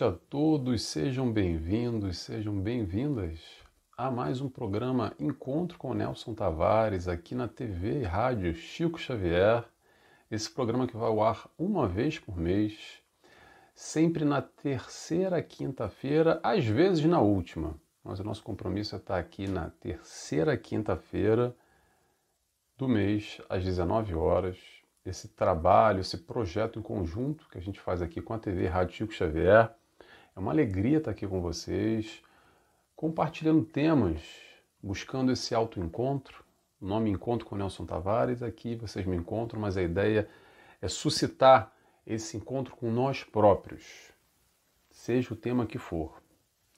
noite a todos, sejam bem-vindos, sejam bem-vindas a mais um programa Encontro com Nelson Tavares aqui na TV e Rádio Chico Xavier. Esse programa que vai ao ar uma vez por mês, sempre na terceira quinta-feira, às vezes na última. Mas o nosso compromisso é estar aqui na terceira quinta-feira do mês, às 19 horas esse trabalho, esse projeto em conjunto que a gente faz aqui com a TV Rádio Chico Xavier. É uma alegria estar aqui com vocês, compartilhando temas, buscando esse autoencontro. O nome Encontro com Nelson Tavares, aqui vocês me encontram, mas a ideia é suscitar esse encontro com nós próprios, seja o tema que for,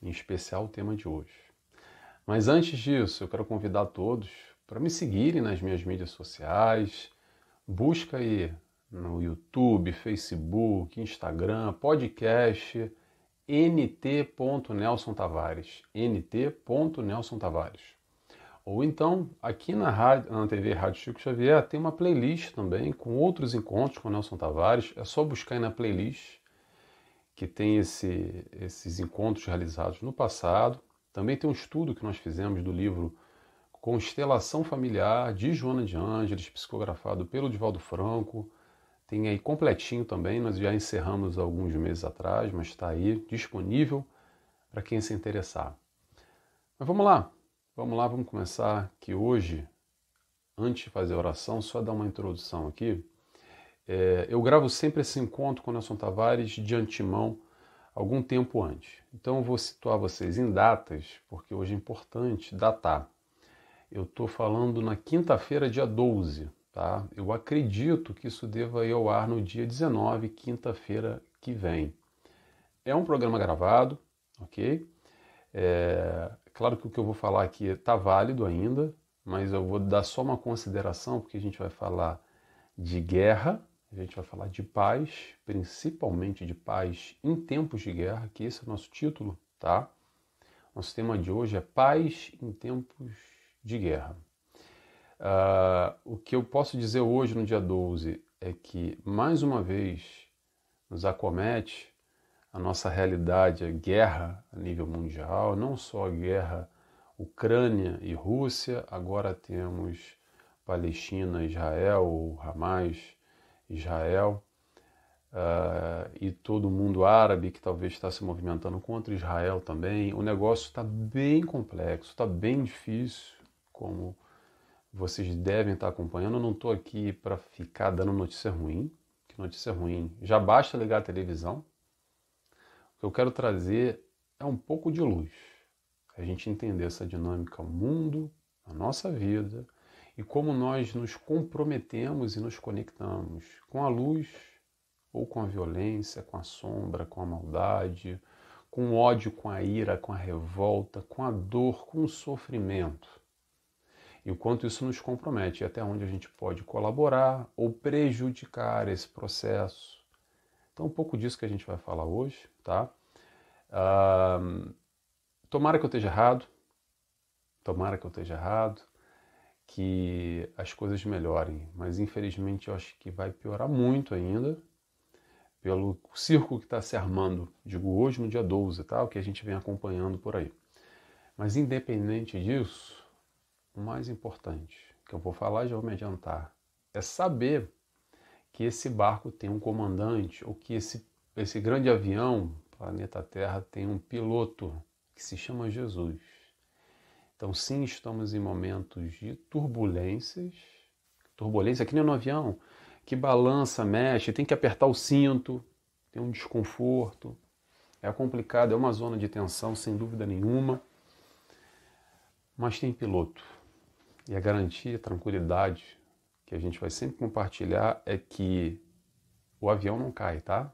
em especial o tema de hoje. Mas antes disso, eu quero convidar todos para me seguirem nas minhas mídias sociais, Busca aí no YouTube, Facebook, Instagram, podcast nt.nelson Tavares, Tavares. Ou então, aqui na, rádio, na TV Rádio Chico Xavier, tem uma playlist também com outros encontros com Nelson Tavares. É só buscar aí na playlist que tem esse, esses encontros realizados no passado. Também tem um estudo que nós fizemos do livro Constelação Familiar, de Joana de Ângeles, psicografado pelo Divaldo Franco. Tem aí completinho também, nós já encerramos alguns meses atrás, mas está aí disponível para quem se interessar. Mas vamos lá, vamos lá, vamos começar que hoje, antes de fazer a oração, só dar uma introdução aqui. É, eu gravo sempre esse encontro com o Nelson Tavares de antemão, algum tempo antes. Então eu vou situar vocês em datas, porque hoje é importante datar. Eu estou falando na quinta-feira, dia 12, tá? Eu acredito que isso deva ir ao ar no dia 19, quinta-feira que vem. É um programa gravado, ok? É, claro que o que eu vou falar aqui está válido ainda, mas eu vou dar só uma consideração, porque a gente vai falar de guerra, a gente vai falar de paz, principalmente de paz em tempos de guerra, que esse é o nosso título, tá? Nosso tema de hoje é paz em tempos de guerra. Uh, o que eu posso dizer hoje, no dia 12, é que, mais uma vez, nos acomete a nossa realidade, a guerra a nível mundial, não só a guerra Ucrânia e Rússia, agora temos Palestina, Israel, Hamas, Israel, uh, e todo o mundo árabe que talvez está se movimentando contra Israel também. O negócio está bem complexo, está bem difícil como vocês devem estar acompanhando. Eu não estou aqui para ficar dando notícia ruim, que notícia ruim já basta ligar a televisão. O que eu quero trazer é um pouco de luz, a gente entender essa dinâmica, o mundo, a nossa vida e como nós nos comprometemos e nos conectamos com a luz ou com a violência, com a sombra, com a maldade, com o ódio, com a ira, com a revolta, com a dor, com o sofrimento e o quanto isso nos compromete e até onde a gente pode colaborar ou prejudicar esse processo. Então, um pouco disso que a gente vai falar hoje, tá? Tomara que eu esteja errado, tomara que eu esteja errado, que as coisas melhorem, mas infelizmente eu acho que vai piorar muito ainda pelo circo que está se armando, digo hoje no dia 12, tá? O que a gente vem acompanhando por aí. Mas independente disso, o mais importante que eu vou falar, já vou me adiantar, é saber que esse barco tem um comandante ou que esse, esse grande avião, planeta Terra, tem um piloto que se chama Jesus. Então, sim, estamos em momentos de turbulências. Turbulência que nem no avião, que balança, mexe, tem que apertar o cinto, tem um desconforto. É complicado, é uma zona de tensão, sem dúvida nenhuma. Mas tem piloto. E a garantia, a tranquilidade que a gente vai sempre compartilhar é que o avião não cai, tá?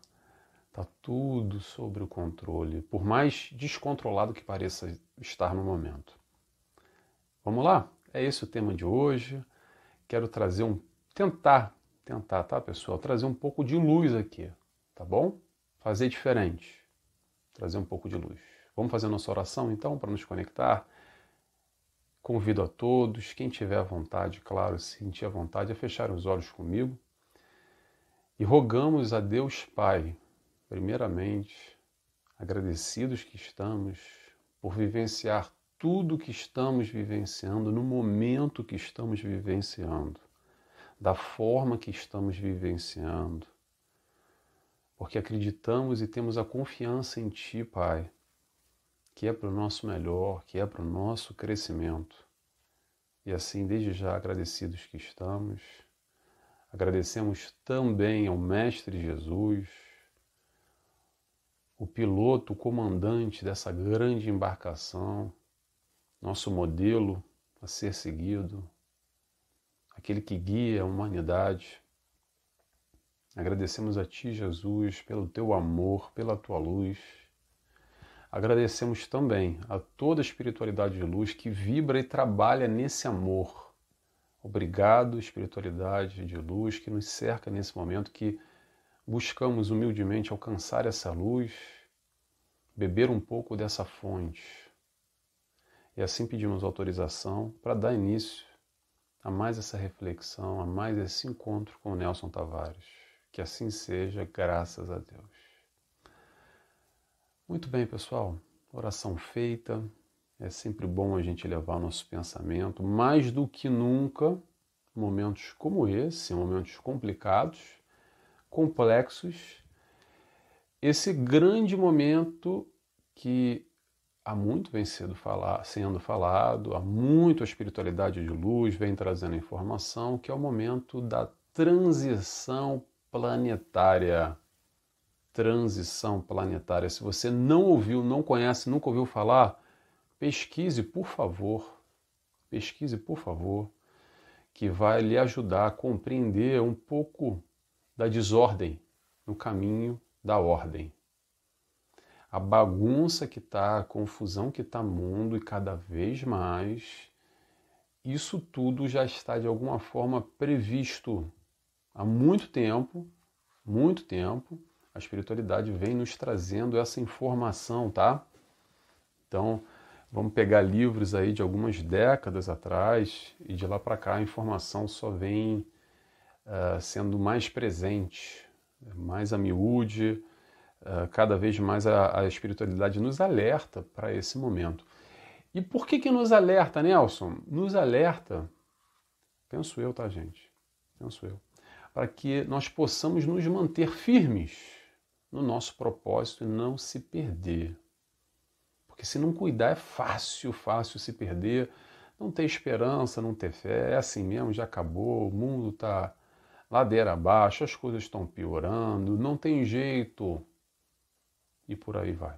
Tá tudo sobre o controle, por mais descontrolado que pareça estar no momento. Vamos lá? É esse o tema de hoje. Quero trazer um tentar, tentar, tá, pessoal, trazer um pouco de luz aqui, tá bom? Fazer diferente. Trazer um pouco de luz. Vamos fazer nossa oração então para nos conectar Convido a todos, quem tiver vontade, claro, sentir a vontade, a fechar os olhos comigo. E rogamos a Deus Pai, primeiramente, agradecidos que estamos por vivenciar tudo que estamos vivenciando no momento que estamos vivenciando, da forma que estamos vivenciando, porque acreditamos e temos a confiança em Ti, Pai, que é para o nosso melhor, que é para o nosso crescimento. E assim, desde já agradecidos que estamos, agradecemos também ao Mestre Jesus, o piloto, o comandante dessa grande embarcação, nosso modelo a ser seguido, aquele que guia a humanidade. Agradecemos a Ti, Jesus, pelo Teu amor, pela Tua luz. Agradecemos também a toda a espiritualidade de luz que vibra e trabalha nesse amor. Obrigado, espiritualidade de luz que nos cerca nesse momento, que buscamos humildemente alcançar essa luz, beber um pouco dessa fonte e assim pedimos autorização para dar início a mais essa reflexão, a mais esse encontro com Nelson Tavares. Que assim seja, graças a Deus. Muito bem, pessoal. Oração feita. É sempre bom a gente levar nosso pensamento, mais do que nunca, momentos como esse, momentos complicados, complexos, esse grande momento que há muito vem sendo, falar, sendo falado, há muito a espiritualidade de luz vem trazendo informação, que é o momento da transição planetária. Transição planetária. Se você não ouviu, não conhece, nunca ouviu falar, pesquise, por favor. Pesquise, por favor, que vai lhe ajudar a compreender um pouco da desordem no caminho da ordem a bagunça que está, a confusão que está mundo e cada vez mais, isso tudo já está de alguma forma previsto há muito tempo, muito tempo. A espiritualidade vem nos trazendo essa informação, tá? Então, vamos pegar livros aí de algumas décadas atrás e de lá para cá a informação só vem uh, sendo mais presente, mais a miúde, ah, cada vez mais a, a espiritualidade nos alerta para esse momento. E por que que nos alerta, Nelson? Nos alerta, penso eu, tá, gente? Penso eu, para que nós possamos nos manter firmes no nosso propósito e não se perder. Porque se não cuidar é fácil, fácil se perder, não ter esperança, não ter fé, é assim mesmo, já acabou, o mundo está ladeira abaixo, as coisas estão piorando, não tem jeito e por aí vai.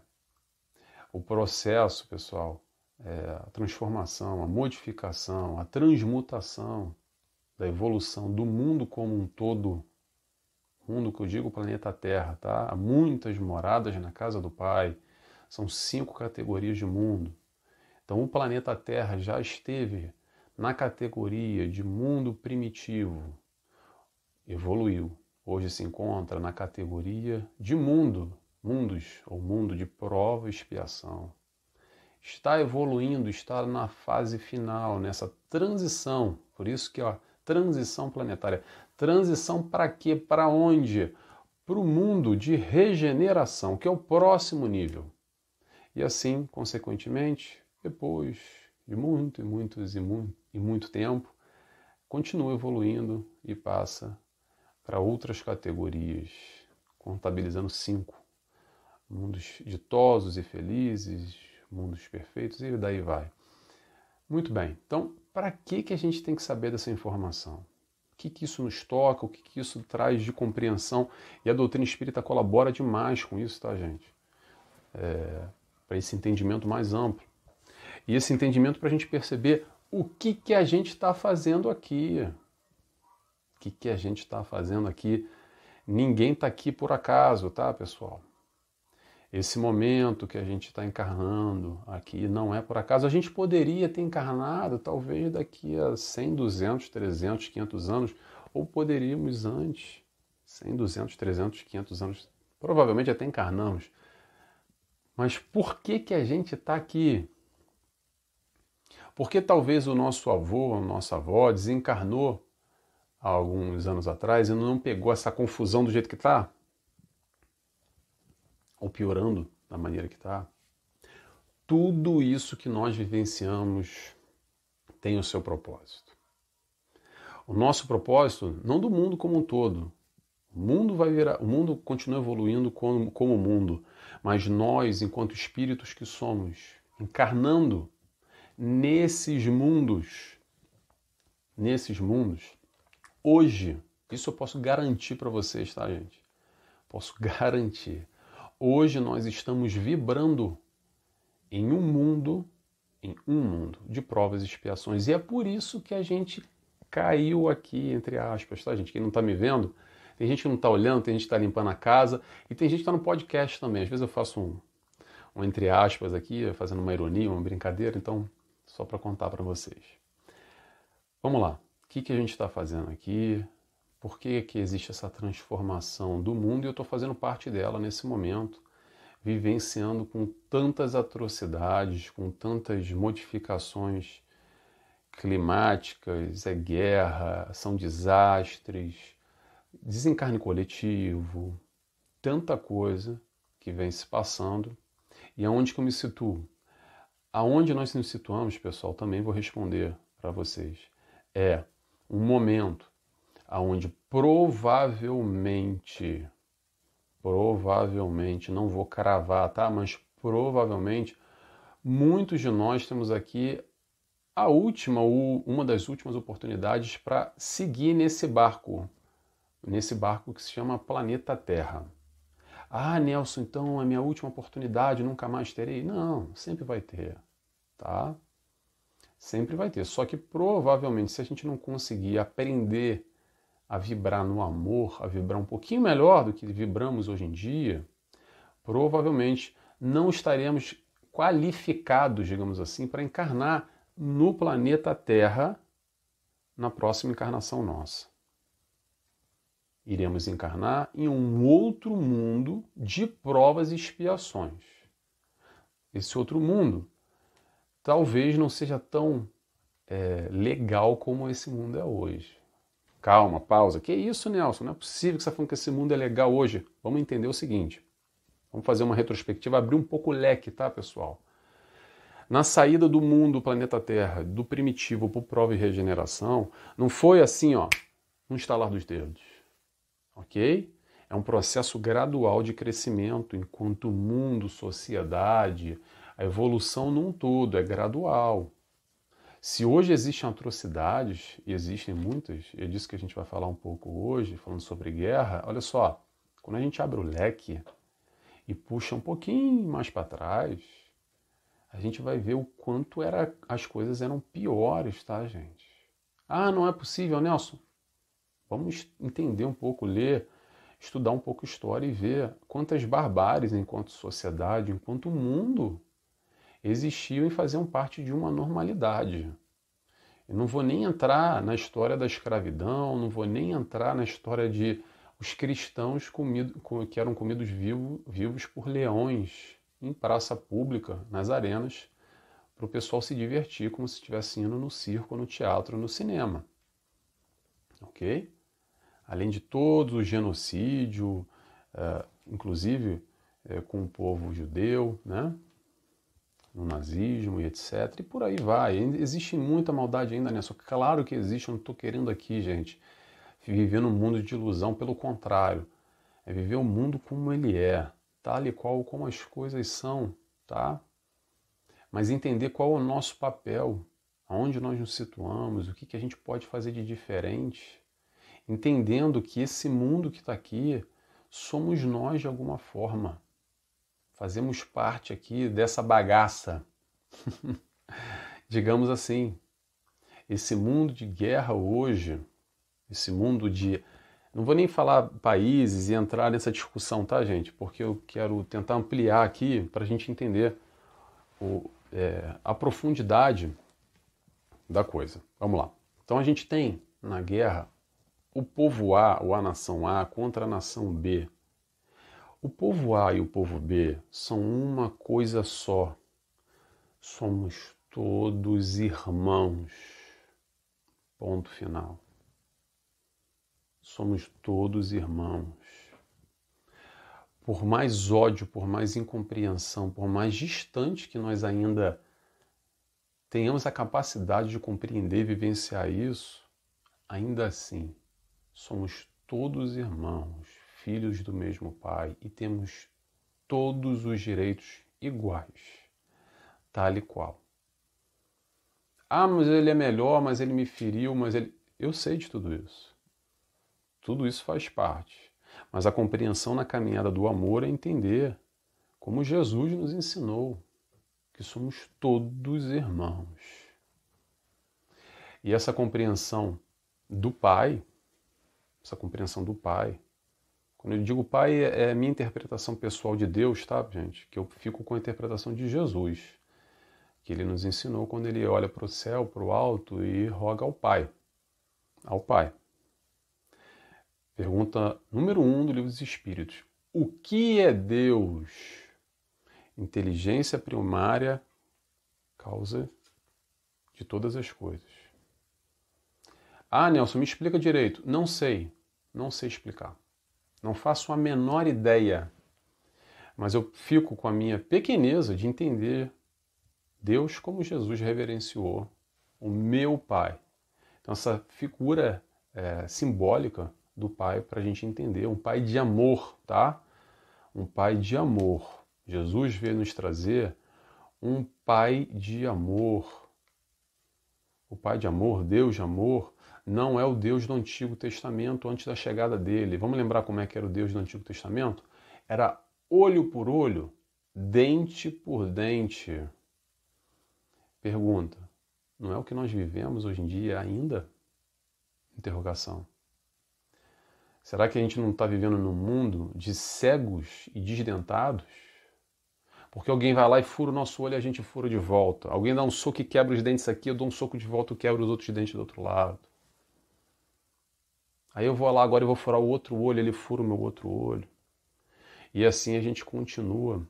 O processo, pessoal, é a transformação, a modificação, a transmutação da evolução do mundo como um todo, mundo que eu digo planeta Terra, tá? Há muitas moradas na casa do Pai, são cinco categorias de mundo. Então o planeta Terra já esteve na categoria de mundo primitivo, evoluiu. Hoje se encontra na categoria de mundo mundos, ou mundo de prova e expiação. Está evoluindo, está na fase final, nessa transição. Por isso que, ó, transição planetária. Transição para quê? Para onde? Para o mundo de regeneração, que é o próximo nível. E assim, consequentemente, depois de muito e muitos e muito, e muito tempo, continua evoluindo e passa para outras categorias, contabilizando cinco mundos ditosos e felizes, mundos perfeitos e daí vai. Muito bem, então para que, que a gente tem que saber dessa informação? Que, que isso nos toca? O que, que isso traz de compreensão? E a doutrina espírita colabora demais com isso, tá, gente? É, para esse entendimento mais amplo. E esse entendimento para a gente perceber o que, que a gente está fazendo aqui. O que, que a gente está fazendo aqui. Ninguém está aqui por acaso, tá, pessoal? Esse momento que a gente está encarnando aqui não é por acaso. A gente poderia ter encarnado talvez daqui a 100, 200, 300, 500 anos, ou poderíamos antes, 100, 200, 300, 500 anos, provavelmente até encarnamos. Mas por que, que a gente está aqui? Porque talvez o nosso avô, a nossa avó desencarnou há alguns anos atrás e não pegou essa confusão do jeito que está? Ou piorando da maneira que está, tudo isso que nós vivenciamos tem o seu propósito. O nosso propósito, não do mundo como um todo. O mundo vai virar, o mundo continua evoluindo como, como mundo, mas nós, enquanto espíritos que somos, encarnando nesses mundos, nesses mundos, hoje, isso eu posso garantir para vocês, tá, gente? Posso garantir. Hoje nós estamos vibrando em um mundo, em um mundo de provas e expiações. E é por isso que a gente caiu aqui, entre aspas, tá, gente? Quem não está me vendo, tem gente que não está olhando, tem gente que está limpando a casa e tem gente que está no podcast também. Às vezes eu faço um, um entre aspas aqui, fazendo uma ironia, uma brincadeira, então só para contar para vocês. Vamos lá. O que, que a gente está fazendo aqui? Por que, que existe essa transformação do mundo? E eu estou fazendo parte dela nesse momento, vivenciando com tantas atrocidades, com tantas modificações climáticas, é guerra, são desastres, desencarne coletivo, tanta coisa que vem se passando. E aonde que eu me situo? Aonde nós nos situamos, pessoal, também vou responder para vocês. É um momento aonde provavelmente, provavelmente, não vou cravar, tá? Mas provavelmente muitos de nós temos aqui a última ou uma das últimas oportunidades para seguir nesse barco, nesse barco que se chama Planeta Terra. Ah, Nelson, então é minha última oportunidade, nunca mais terei? Não, sempre vai ter, tá? Sempre vai ter. Só que provavelmente, se a gente não conseguir aprender a vibrar no amor, a vibrar um pouquinho melhor do que vibramos hoje em dia, provavelmente não estaremos qualificados, digamos assim, para encarnar no planeta Terra na próxima encarnação nossa iremos encarnar em um outro mundo de provas e expiações. Esse outro mundo talvez não seja tão é, legal como esse mundo é hoje. Calma, pausa. Que isso, Nelson? Não é possível que você está falando que esse mundo é legal hoje. Vamos entender o seguinte. Vamos fazer uma retrospectiva, abrir um pouco o leque, tá, pessoal? Na saída do mundo, planeta Terra, do primitivo para o prova e regeneração, não foi assim, ó, um estalar dos dedos ok? É um processo gradual de crescimento enquanto mundo, sociedade, a evolução num todo é gradual. Se hoje existem atrocidades, e existem muitas, e é disso que a gente vai falar um pouco hoje, falando sobre guerra, olha só, quando a gente abre o leque e puxa um pouquinho mais para trás, a gente vai ver o quanto era, as coisas eram piores, tá, gente? Ah, não é possível, Nelson. Vamos entender um pouco, ler, estudar um pouco história e ver quantas barbáries enquanto sociedade, enquanto mundo existiam e faziam parte de uma normalidade. Eu não vou nem entrar na história da escravidão, não vou nem entrar na história de os cristãos comido, que eram comidos vivo, vivos por leões em praça pública, nas arenas, para o pessoal se divertir como se estivesse indo no circo, no teatro, no cinema. Ok? além de todo o genocídio, uh, inclusive uh, com o povo judeu, né? No nazismo e etc. E por aí vai. Existe muita maldade ainda nessa. Claro que existe, eu não estou querendo aqui, gente, viver num mundo de ilusão. Pelo contrário, é viver o mundo como ele é, tal e qual como as coisas são, tá? Mas entender qual é o nosso papel, aonde nós nos situamos, o que, que a gente pode fazer de diferente entendendo que esse mundo que está aqui somos nós de alguma forma. Fazemos parte aqui dessa bagaça. Digamos assim. Esse mundo de guerra hoje, esse mundo de. Não vou nem falar países e entrar nessa discussão, tá, gente? Porque eu quero tentar ampliar aqui para a gente entender o, é, a profundidade da coisa. Vamos lá. Então a gente tem na guerra o povo A ou a nação A contra a nação B. O povo A e o povo B são uma coisa só. Somos todos irmãos. Ponto final. Somos todos irmãos. por mais ódio, por mais incompreensão, por mais distante que nós ainda tenhamos a capacidade de compreender e vivenciar isso, ainda assim somos todos irmãos, filhos do mesmo Pai e temos todos os direitos iguais, tal e qual. Ah, mas ele é melhor, mas ele me feriu, mas ele. Eu sei de tudo isso. Tudo isso faz parte. Mas a compreensão na caminhada do amor é entender como Jesus nos ensinou que somos todos irmãos. E essa compreensão do Pai, essa compreensão do Pai, quando eu digo Pai, é a minha interpretação pessoal de Deus, tá, gente? Que eu fico com a interpretação de Jesus, que ele nos ensinou quando ele olha para o céu, para o alto e roga ao Pai. Ao Pai. Pergunta número um do livro dos Espíritos: O que é Deus? Inteligência primária, causa de todas as coisas. Ah, Nelson, me explica direito. Não sei, não sei explicar. Não faço a menor ideia. Mas eu fico com a minha pequeneza de entender Deus como Jesus reverenciou o meu Pai. Então, essa figura é, simbólica do pai para a gente entender. Um pai de amor, tá? Um pai de amor. Jesus veio nos trazer um pai de amor. O pai de amor, Deus de amor, não é o Deus do Antigo Testamento antes da chegada dele. Vamos lembrar como é que era o Deus do Antigo Testamento? Era olho por olho, dente por dente. Pergunta: não é o que nós vivemos hoje em dia ainda? Interrogação. Será que a gente não está vivendo num mundo de cegos e desdentados? Porque alguém vai lá e fura o nosso olho e a gente fura de volta. Alguém dá um soco e quebra os dentes aqui, eu dou um soco de volta e quebra os outros dentes do outro lado. Aí eu vou lá agora e vou furar o outro olho, ele fura o meu outro olho. E assim a gente continua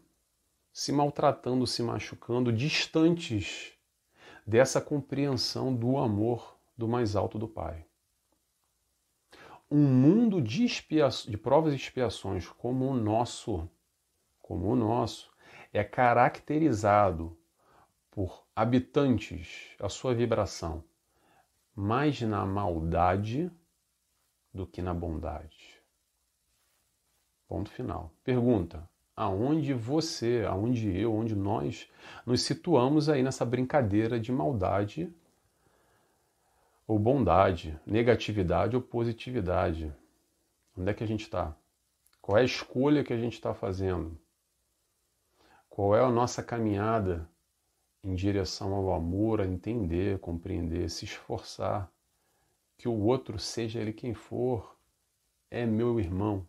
se maltratando, se machucando, distantes dessa compreensão do amor do mais alto do Pai um mundo de, de provas e expiações como o nosso, como o nosso, é caracterizado por habitantes, a sua vibração, mais na maldade do que na bondade. Ponto final. Pergunta: aonde você, aonde eu, onde nós nos situamos aí nessa brincadeira de maldade ou bondade, negatividade ou positividade. Onde é que a gente está? Qual é a escolha que a gente está fazendo? Qual é a nossa caminhada em direção ao amor, a entender, compreender, se esforçar, que o outro, seja ele quem for, é meu irmão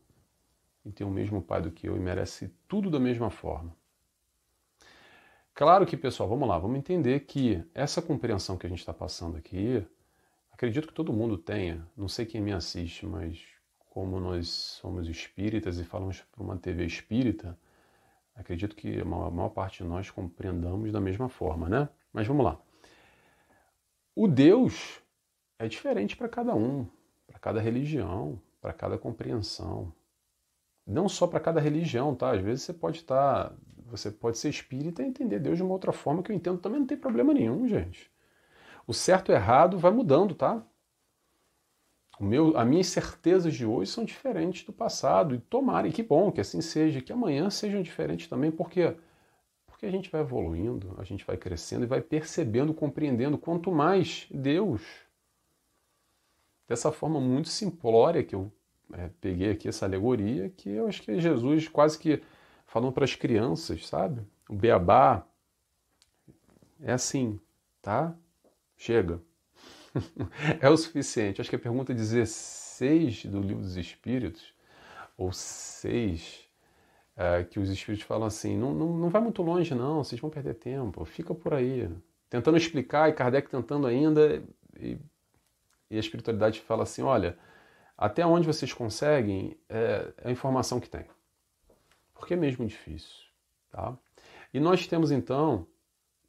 e tem o mesmo pai do que eu e merece tudo da mesma forma. Claro que, pessoal, vamos lá, vamos entender que essa compreensão que a gente está passando aqui Acredito que todo mundo tenha, não sei quem me assiste, mas como nós somos espíritas e falamos para uma TV espírita, acredito que a maior parte de nós compreendamos da mesma forma, né? Mas vamos lá. O Deus é diferente para cada um, para cada religião, para cada compreensão. Não só para cada religião, tá? Às vezes você pode estar, tá, você pode ser espírita e entender Deus de uma outra forma que eu entendo também não tem problema nenhum, gente. O certo e o errado vai mudando, tá? O meu, as minhas certezas de hoje são diferentes do passado. E tomara, e que bom que assim seja, que amanhã sejam diferentes também, porque porque a gente vai evoluindo, a gente vai crescendo e vai percebendo, compreendendo quanto mais Deus. Dessa forma muito simplória que eu é, peguei aqui essa alegoria, que eu acho que Jesus quase que falando para as crianças, sabe? O beabá é assim, tá? Chega. é o suficiente. Acho que a pergunta 16 do Livro dos Espíritos, ou 6, é, que os Espíritos falam assim: não, não, não vai muito longe, não, vocês vão perder tempo, fica por aí. Tentando explicar, e Kardec tentando ainda, e, e a espiritualidade fala assim: olha, até onde vocês conseguem é, é a informação que tem. Porque é mesmo difícil. Tá? E nós temos então.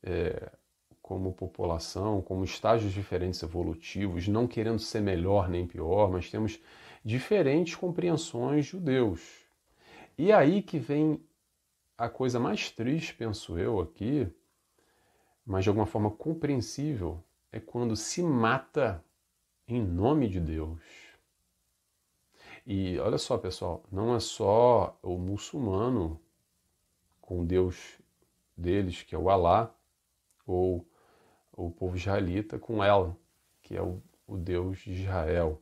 É, como população, como estágios diferentes evolutivos, não querendo ser melhor nem pior, mas temos diferentes compreensões de Deus. E aí que vem a coisa mais triste, penso eu aqui, mas de alguma forma compreensível, é quando se mata em nome de Deus. E olha só, pessoal, não é só o muçulmano com Deus deles, que é o Alá, ou o povo israelita com ela, que é o, o Deus de Israel.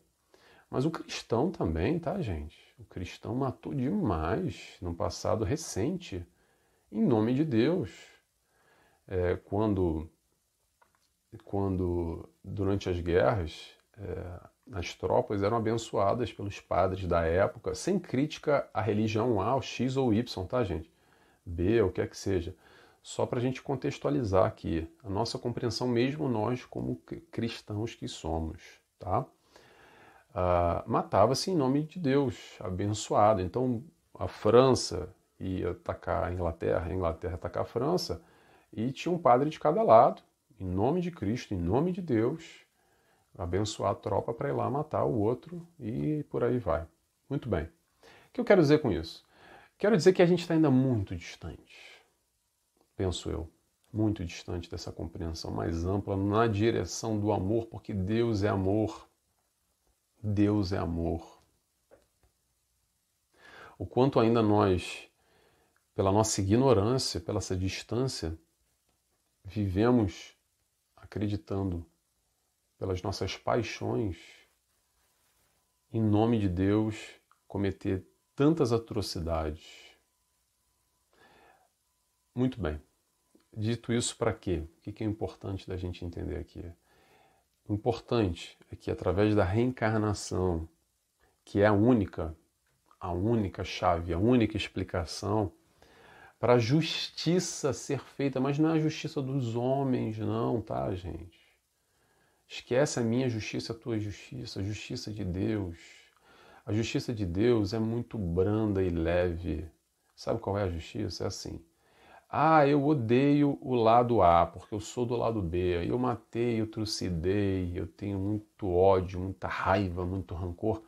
Mas o cristão também, tá, gente? O cristão matou demais no passado recente, em nome de Deus. É, quando, quando, durante as guerras, as tropas eram abençoadas pelos padres da época, sem crítica à religião A, X ou Y, tá, gente? B, o que é que seja. Só para a gente contextualizar aqui a nossa compreensão, mesmo nós como cristãos que somos, tá? Uh, matava-se em nome de Deus, abençoado. Então a França ia atacar a Inglaterra, a Inglaterra atacar a França, e tinha um padre de cada lado, em nome de Cristo, em nome de Deus, abençoar a tropa para ir lá matar o outro e por aí vai. Muito bem. O que eu quero dizer com isso? Quero dizer que a gente está ainda muito distante, penso eu, muito distante dessa compreensão mais ampla na direção do amor, porque Deus é amor. Deus é amor. O quanto ainda nós, pela nossa ignorância, pela essa distância, vivemos acreditando pelas nossas paixões, em nome de Deus, cometer tantas atrocidades. Muito bem. Dito isso, para quê? O que é importante da gente entender aqui? O importante é que através da reencarnação, que é a única, a única chave, a única explicação para a justiça ser feita, mas não é a justiça dos homens, não, tá, gente? Esquece a minha justiça, a tua justiça, a justiça de Deus. A justiça de Deus é muito branda e leve. Sabe qual é a justiça? É assim. Ah, eu odeio o lado A, porque eu sou do lado B. Eu matei, eu trucidei, eu tenho muito ódio, muita raiva, muito rancor.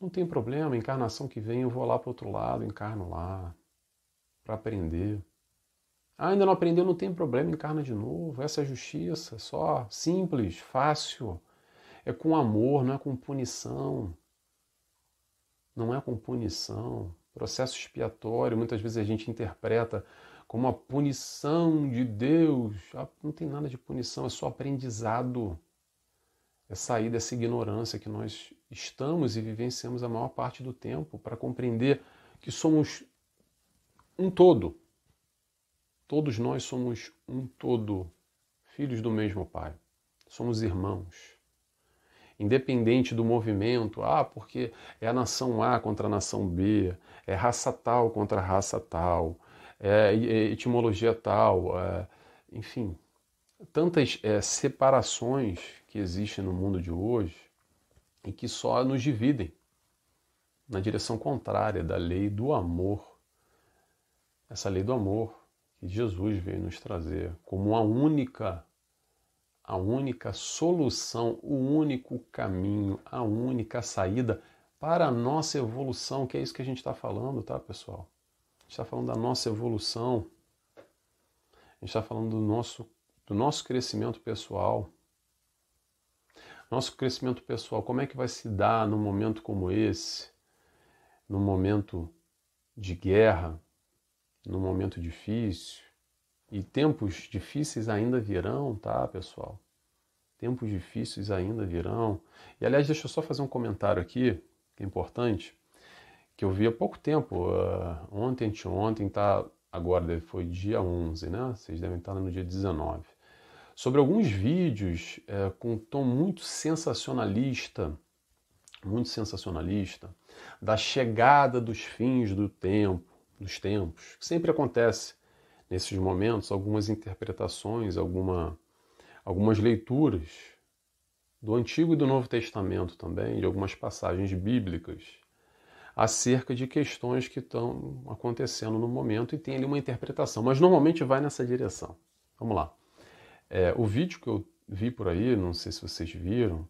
Não tem problema, encarnação que vem eu vou lá para outro lado, encarno lá, para aprender. Ah, ainda não aprendeu, não tem problema, encarna de novo. Essa é justiça, só simples, fácil. É com amor, não é com punição. Não é com punição. Processo expiatório, muitas vezes a gente interpreta como a punição de Deus. Ah, não tem nada de punição, é só aprendizado. É sair dessa ignorância que nós estamos e vivenciamos a maior parte do tempo para compreender que somos um todo Todos nós somos um todo, filhos do mesmo Pai. Somos irmãos. Independente do movimento, ah, porque é a nação A contra a nação B, é raça tal contra raça tal, é etimologia tal, é, enfim, tantas é, separações que existem no mundo de hoje e que só nos dividem na direção contrária da lei do amor. Essa lei do amor Jesus veio nos trazer como a única a única solução, o único caminho, a única saída para a nossa evolução, que é isso que a gente está falando, tá, pessoal? A gente está falando da nossa evolução, a gente está falando do nosso, do nosso crescimento pessoal. Nosso crescimento pessoal, como é que vai se dar num momento como esse, num momento de guerra, num momento difícil. E tempos difíceis ainda virão, tá, pessoal? Tempos difíceis ainda virão. E aliás, deixa eu só fazer um comentário aqui, que é importante, que eu vi há pouco tempo, uh, ontem, anteontem, tá, agora foi dia 11, né? Vocês devem estar no dia 19. Sobre alguns vídeos uh, com um tom muito sensacionalista, muito sensacionalista, da chegada dos fins do tempo, dos tempos, que sempre acontece nesses momentos, algumas interpretações, alguma, algumas leituras do Antigo e do Novo Testamento também, de algumas passagens bíblicas, acerca de questões que estão acontecendo no momento e tem ali uma interpretação, mas normalmente vai nessa direção. Vamos lá. É, o vídeo que eu vi por aí, não sei se vocês viram,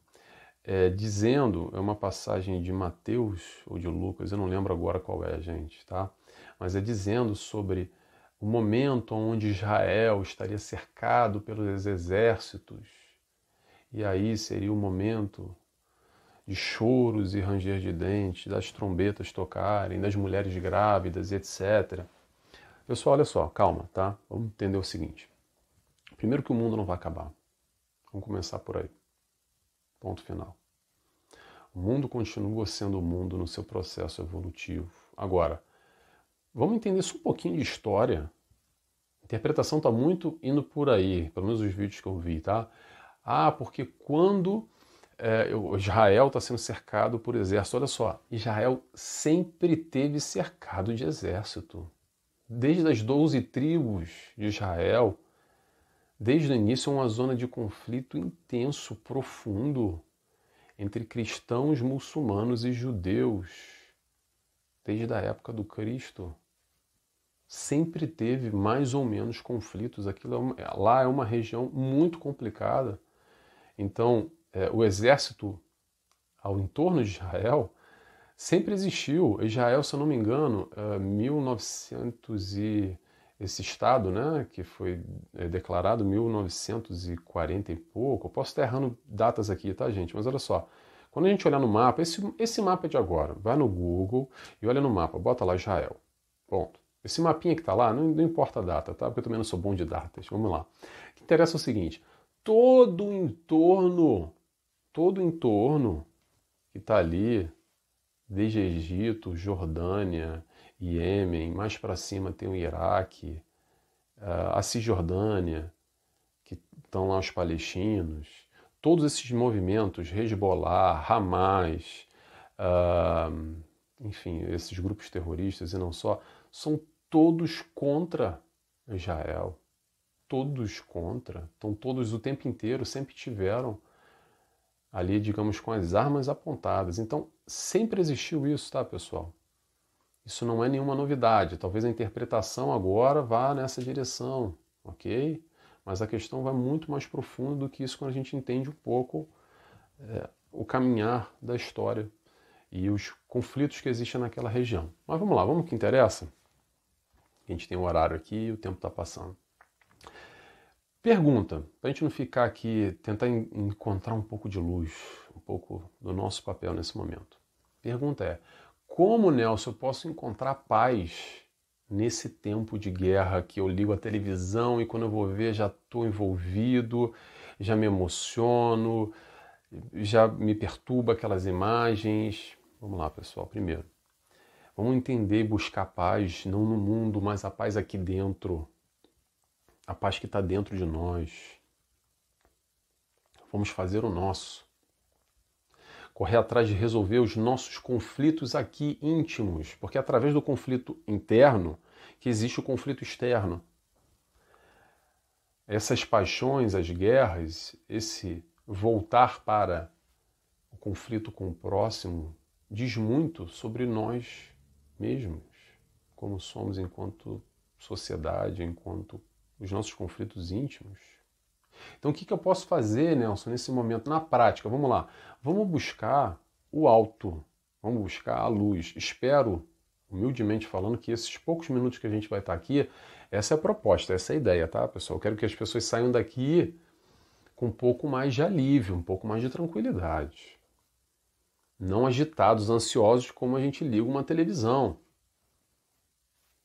é, dizendo, é uma passagem de Mateus ou de Lucas, eu não lembro agora qual é, gente, tá? Mas é dizendo sobre o momento onde Israel estaria cercado pelos exércitos. E aí seria o momento de choros e ranger de dentes, das trombetas tocarem, das mulheres grávidas, etc. Pessoal, olha só, calma, tá? Vamos entender o seguinte. Primeiro que o mundo não vai acabar. Vamos começar por aí. Ponto final. O mundo continua sendo o mundo no seu processo evolutivo. Agora, vamos entender só um pouquinho de história. A interpretação está muito indo por aí, pelo menos os vídeos que eu vi, tá? Ah, porque quando é, Israel está sendo cercado por exército, olha só, Israel sempre teve cercado de exército. Desde as doze tribos de Israel, desde o início é uma zona de conflito intenso, profundo entre cristãos, muçulmanos e judeus, desde a época do Cristo. Sempre teve mais ou menos conflitos. Aquilo é lá é uma região muito complicada. Então, é, o exército ao entorno de Israel sempre existiu. Israel, se eu não me engano, é, 1900 e esse estado, né, que foi é, declarado 1940 e pouco, eu posso estar errando datas aqui, tá, gente? Mas olha só, quando a gente olhar no mapa, esse, esse mapa é de agora, vai no Google e olha no mapa, bota lá Israel, ponto. Esse mapinha que está lá, não, não, importa a data, tá? Porque eu também não sou bom de datas, vamos lá. O que interessa é o seguinte, todo o entorno, todo o entorno que está ali, desde Egito, Jordânia, Iêmen, mais para cima tem o Iraque, a Cisjordânia, que estão lá os palestinos, todos esses movimentos, Hezbollah, Hamas, uh, enfim, esses grupos terroristas e não só, são todos contra Israel. Todos contra. Estão todos o tempo inteiro, sempre tiveram ali, digamos, com as armas apontadas. Então, sempre existiu isso, tá, pessoal? Isso não é nenhuma novidade. Talvez a interpretação agora vá nessa direção, ok? Mas a questão vai muito mais profundo do que isso quando a gente entende um pouco é, o caminhar da história e os conflitos que existem naquela região. Mas vamos lá, vamos que interessa? Gente tem um horário aqui e o tempo está passando. Pergunta, para a gente não ficar aqui, tentar encontrar um pouco de luz, um pouco do nosso papel nesse momento. Pergunta é: como, Nelson, eu posso encontrar paz nesse tempo de guerra que eu ligo a televisão e quando eu vou ver já estou envolvido, já me emociono, já me perturba aquelas imagens? Vamos lá, pessoal. Primeiro, vamos entender e buscar paz não no mundo, mas a paz aqui dentro. A paz que está dentro de nós. Vamos fazer o nosso correr atrás de resolver os nossos conflitos aqui íntimos, porque é através do conflito interno que existe o conflito externo. Essas paixões, as guerras, esse voltar para o conflito com o próximo diz muito sobre nós mesmos, como somos enquanto sociedade, enquanto os nossos conflitos íntimos. Então, o que, que eu posso fazer, Nelson, nesse momento, na prática? Vamos lá. Vamos buscar o alto, vamos buscar a luz. Espero, humildemente falando, que esses poucos minutos que a gente vai estar aqui, essa é a proposta, essa é a ideia, tá, pessoal? Eu quero que as pessoas saiam daqui com um pouco mais de alívio, um pouco mais de tranquilidade. Não agitados, ansiosos, como a gente liga uma televisão.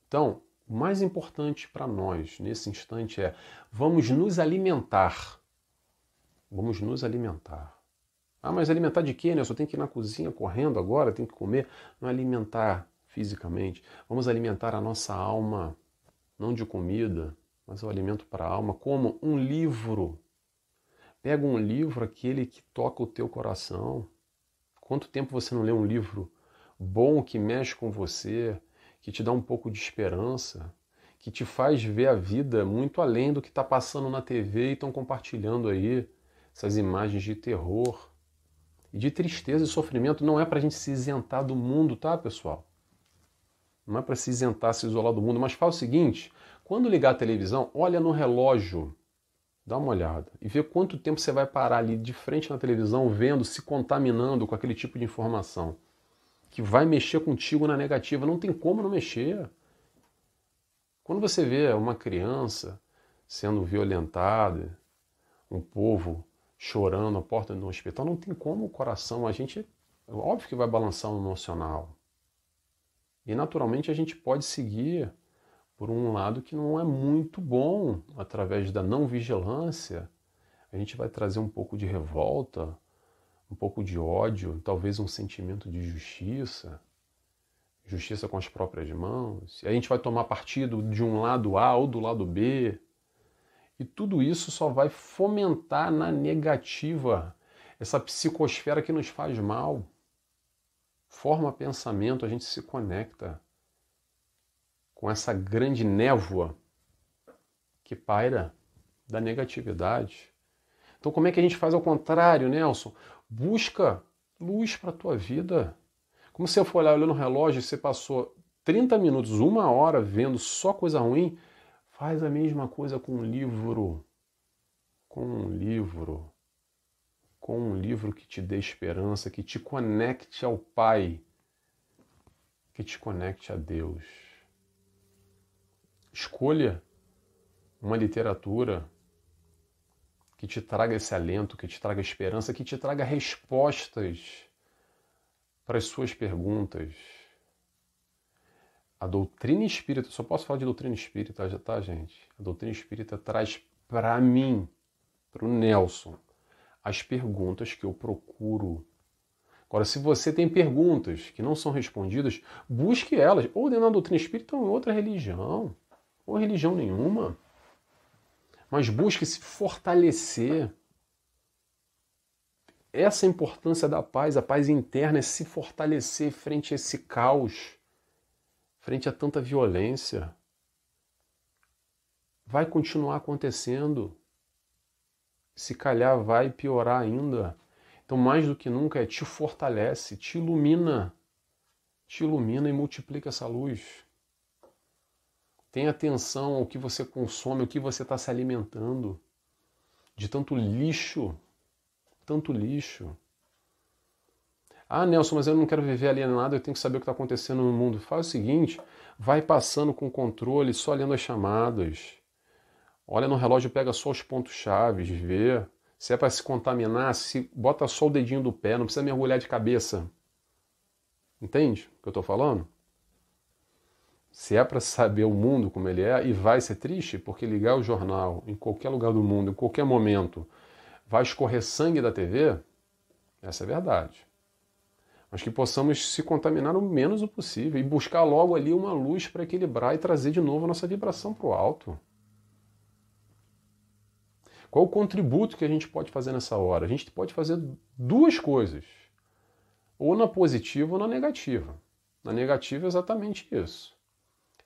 Então, o mais importante para nós nesse instante é vamos nos alimentar. Vamos nos alimentar. Ah, mas alimentar de quê, né? Eu só tenho que ir na cozinha correndo agora, tenho que comer. Não é alimentar fisicamente. Vamos alimentar a nossa alma, não de comida, mas o alimento para a alma, como um livro. Pega um livro, aquele que toca o teu coração. Quanto tempo você não lê um livro bom que mexe com você, que te dá um pouco de esperança, que te faz ver a vida muito além do que está passando na TV e estão compartilhando aí essas imagens de terror e de tristeza e sofrimento. Não é para a gente se isentar do mundo, tá, pessoal? Não é para se isentar, se isolar do mundo, mas faz o seguinte: quando ligar a televisão, olha no relógio, dá uma olhada e vê quanto tempo você vai parar ali de frente na televisão, vendo, se contaminando com aquele tipo de informação que vai mexer contigo na negativa. Não tem como não mexer. Quando você vê uma criança sendo violentada, um povo chorando à porta do hospital, não tem como o coração, a gente, óbvio que vai balançar o emocional. E naturalmente a gente pode seguir por um lado que não é muito bom, através da não vigilância, a gente vai trazer um pouco de revolta, um pouco de ódio, talvez um sentimento de justiça, justiça com as próprias mãos. E a gente vai tomar partido de um lado A ou do lado B. E tudo isso só vai fomentar na negativa essa psicosfera que nos faz mal. Forma pensamento, a gente se conecta com essa grande névoa que paira da negatividade. Então, como é que a gente faz ao contrário, Nelson? Busca luz para a tua vida. Como se eu for olhar olhando no relógio e você passou 30 minutos, uma hora vendo só coisa ruim, faz a mesma coisa com um livro. Com um livro. Com um livro que te dê esperança, que te conecte ao Pai, que te conecte a Deus. Escolha uma literatura que te traga esse alento, que te traga esperança, que te traga respostas para as suas perguntas. A doutrina espírita, só posso falar de doutrina espírita, já tá, gente? A doutrina espírita traz para mim, para o Nelson, as perguntas que eu procuro. Agora, se você tem perguntas que não são respondidas, busque elas, ou dentro da doutrina espírita ou em outra religião ou religião nenhuma. Mas busque se fortalecer. Essa é importância da paz, a paz interna é se fortalecer frente a esse caos, frente a tanta violência. Vai continuar acontecendo. Se calhar vai piorar ainda. Então, mais do que nunca, é te fortalece, te ilumina. Te ilumina e multiplica essa luz. Tenha atenção ao que você consome, ao que você está se alimentando. De tanto lixo, tanto lixo. Ah, Nelson, mas eu não quero viver alienado, eu tenho que saber o que está acontecendo no mundo. Faz o seguinte, vai passando com controle, só lendo as chamadas. Olha no relógio, pega só os pontos chaves, vê. Se é para se contaminar, se bota só o dedinho do pé, não precisa mergulhar de cabeça. Entende o que eu estou falando? Se é para saber o mundo como ele é, e vai ser triste, porque ligar o jornal em qualquer lugar do mundo, em qualquer momento, vai escorrer sangue da TV, essa é verdade. Mas que possamos se contaminar o menos o possível e buscar logo ali uma luz para equilibrar e trazer de novo a nossa vibração para o alto. Qual o contributo que a gente pode fazer nessa hora? A gente pode fazer duas coisas, ou na positiva ou na negativa. Na negativa é exatamente isso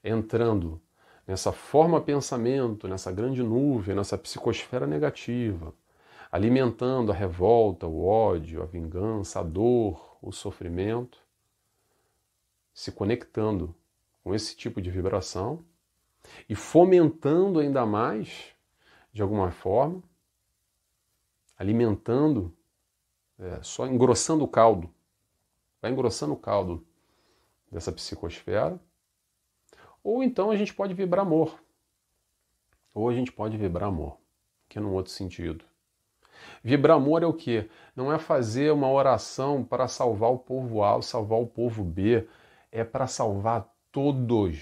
entrando nessa forma pensamento, nessa grande nuvem, nessa psicosfera negativa, alimentando a revolta, o ódio, a vingança, a dor, o sofrimento, se conectando com esse tipo de vibração e fomentando ainda mais, de alguma forma, alimentando, é, só engrossando o caldo, vai engrossando o caldo dessa psicosfera ou então a gente pode vibrar amor. Ou a gente pode vibrar amor, que é num outro sentido. Vibrar amor é o que? Não é fazer uma oração para salvar o povo A ou salvar o povo B. É para salvar todos.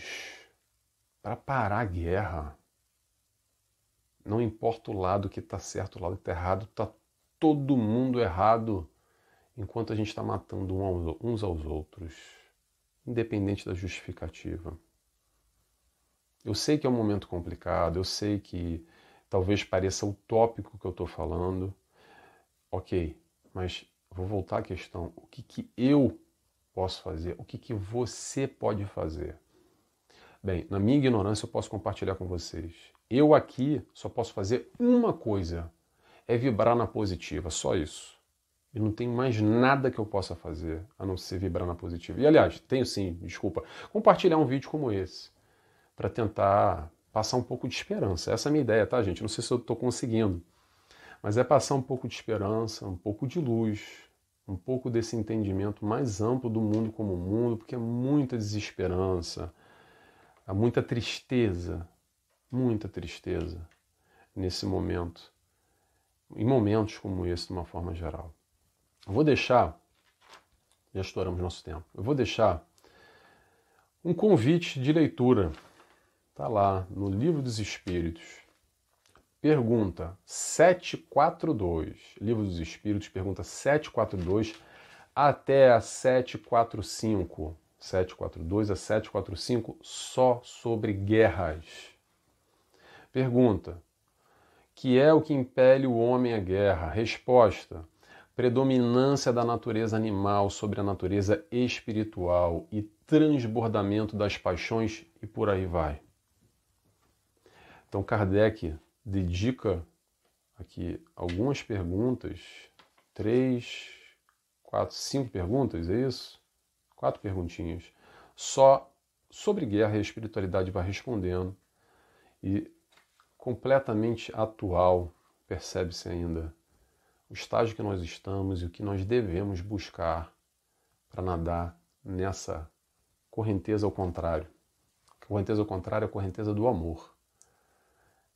Para parar a guerra. Não importa o lado que está certo, o lado que está errado, está todo mundo errado enquanto a gente está matando uns aos outros, independente da justificativa. Eu sei que é um momento complicado, eu sei que talvez pareça utópico o que eu estou falando. Ok, mas vou voltar à questão: o que, que eu posso fazer? O que, que você pode fazer? Bem, na minha ignorância eu posso compartilhar com vocês. Eu aqui só posso fazer uma coisa: é vibrar na positiva, só isso. E não tem mais nada que eu possa fazer a não ser vibrar na positiva. E aliás, tenho sim, desculpa, compartilhar um vídeo como esse para tentar passar um pouco de esperança. Essa é a minha ideia, tá, gente? Não sei se eu estou conseguindo, mas é passar um pouco de esperança, um pouco de luz, um pouco desse entendimento mais amplo do mundo como mundo, porque é muita desesperança. há muita tristeza, muita tristeza nesse momento, em momentos como esse, de uma forma geral. Eu vou deixar, já estouramos nosso tempo, eu vou deixar um convite de leitura, está lá no Livro dos Espíritos. Pergunta 742, Livro dos Espíritos, pergunta 742 até a 745. 742 a 745 só sobre guerras. Pergunta: Que é o que impele o homem à guerra? Resposta: predominância da natureza animal sobre a natureza espiritual e transbordamento das paixões e por aí vai. Então Kardec dedica aqui algumas perguntas, três, quatro, cinco perguntas, é isso? Quatro perguntinhas. Só sobre guerra e espiritualidade vai respondendo e completamente atual, percebe-se ainda o estágio que nós estamos e o que nós devemos buscar para nadar nessa correnteza ao contrário. Correnteza ao contrário é a correnteza do amor.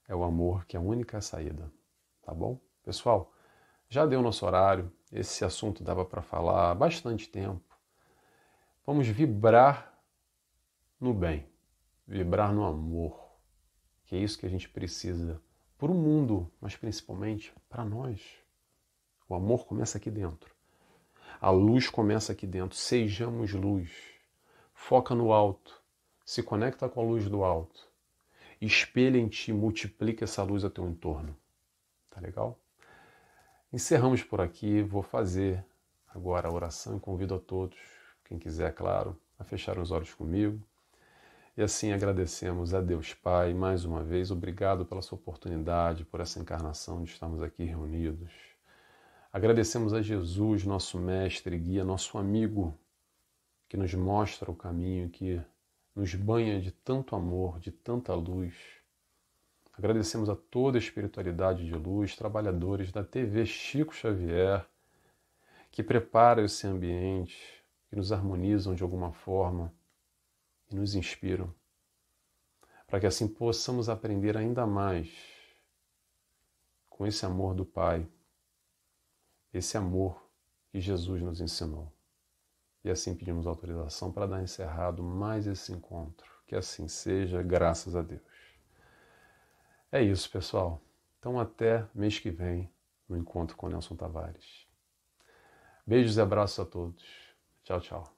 É o amor que é a única saída. Tá bom? Pessoal, já deu nosso horário. Esse assunto dava para falar há bastante tempo. Vamos vibrar no bem, vibrar no amor, que é isso que a gente precisa para o mundo, mas principalmente para nós. O amor começa aqui dentro. A luz começa aqui dentro. Sejamos luz. Foca no alto. Se conecta com a luz do alto. Espelha em ti, multiplica essa luz ao teu entorno. Tá legal? Encerramos por aqui. Vou fazer agora a oração e convido a todos, quem quiser, claro, a fechar os olhos comigo. E assim agradecemos a Deus Pai mais uma vez. Obrigado pela sua oportunidade, por essa encarnação de estarmos aqui reunidos. Agradecemos a Jesus, nosso mestre, guia, nosso amigo, que nos mostra o caminho, que nos banha de tanto amor, de tanta luz. Agradecemos a toda a espiritualidade de luz, trabalhadores da TV Chico Xavier, que preparam esse ambiente, que nos harmonizam de alguma forma e nos inspiram, para que assim possamos aprender ainda mais com esse amor do Pai esse amor que Jesus nos ensinou. E assim pedimos autorização para dar encerrado mais esse encontro. Que assim seja, graças a Deus. É isso, pessoal. Então, até mês que vem no encontro com Nelson Tavares. Beijos e abraços a todos. Tchau, tchau.